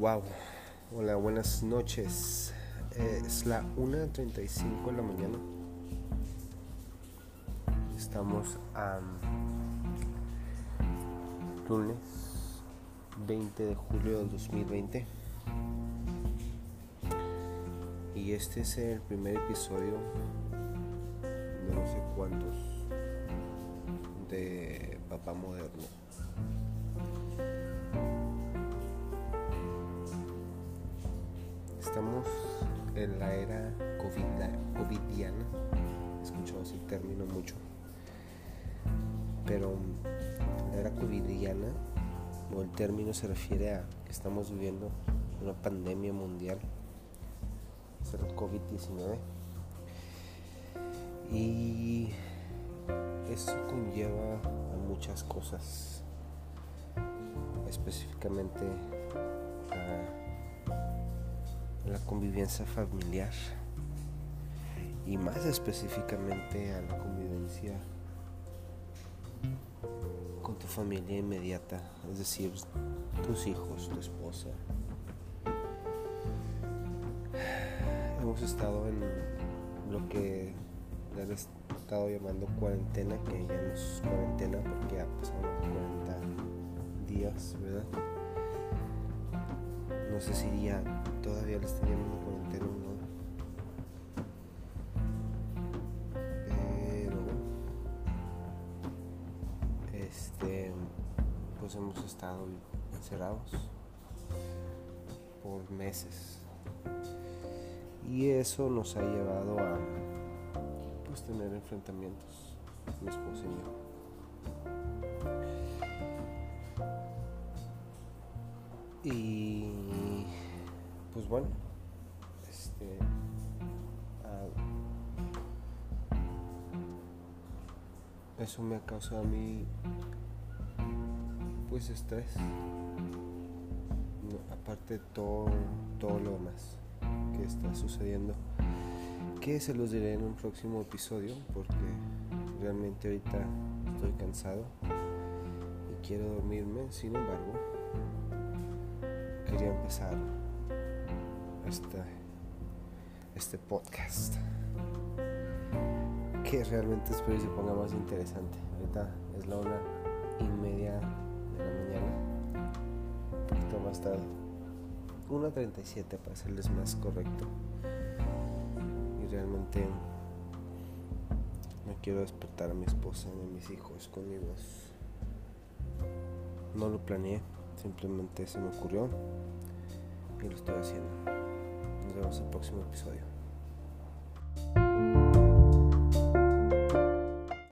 Wow, hola, buenas noches. Eh, es la 1.35 de la mañana. Estamos a lunes 20 de julio del 2020. Y este es el primer episodio de no sé cuántos de Papá Moderno. Estamos en la era COVID, covidiana, he escuchado ese término mucho, pero la era covidiana, o el término se refiere a que estamos viviendo una pandemia mundial, es el COVID-19, y eso conlleva a muchas cosas, específicamente convivencia familiar y más específicamente a la convivencia con tu familia inmediata, es decir, tus hijos, tu esposa. Hemos estado en lo que le han estado llamando cuarentena, que ya no es cuarentena porque ya pasaron 40 días, ¿verdad? No sé si ya todavía le están llamando cuarentena o no. Pero este pues hemos estado encerrados por meses. Y eso nos ha llevado a pues tener enfrentamientos, mi esposa y yo. Y bueno, este ah, eso me ha causado a mí pues estrés. aparte de todo, todo lo demás que está sucediendo. Que se los diré en un próximo episodio porque realmente ahorita estoy cansado y quiero dormirme. Sin embargo, quería empezar este, este podcast que realmente espero que se ponga más interesante. Ahorita es la una y media de la mañana, un poquito más tarde, 1.37 para serles más correcto. Y realmente no quiero despertar a mi esposa ni a mis hijos con. No lo planeé. Simplemente se me ocurrió y lo estoy haciendo. Vemos el próximo episodio.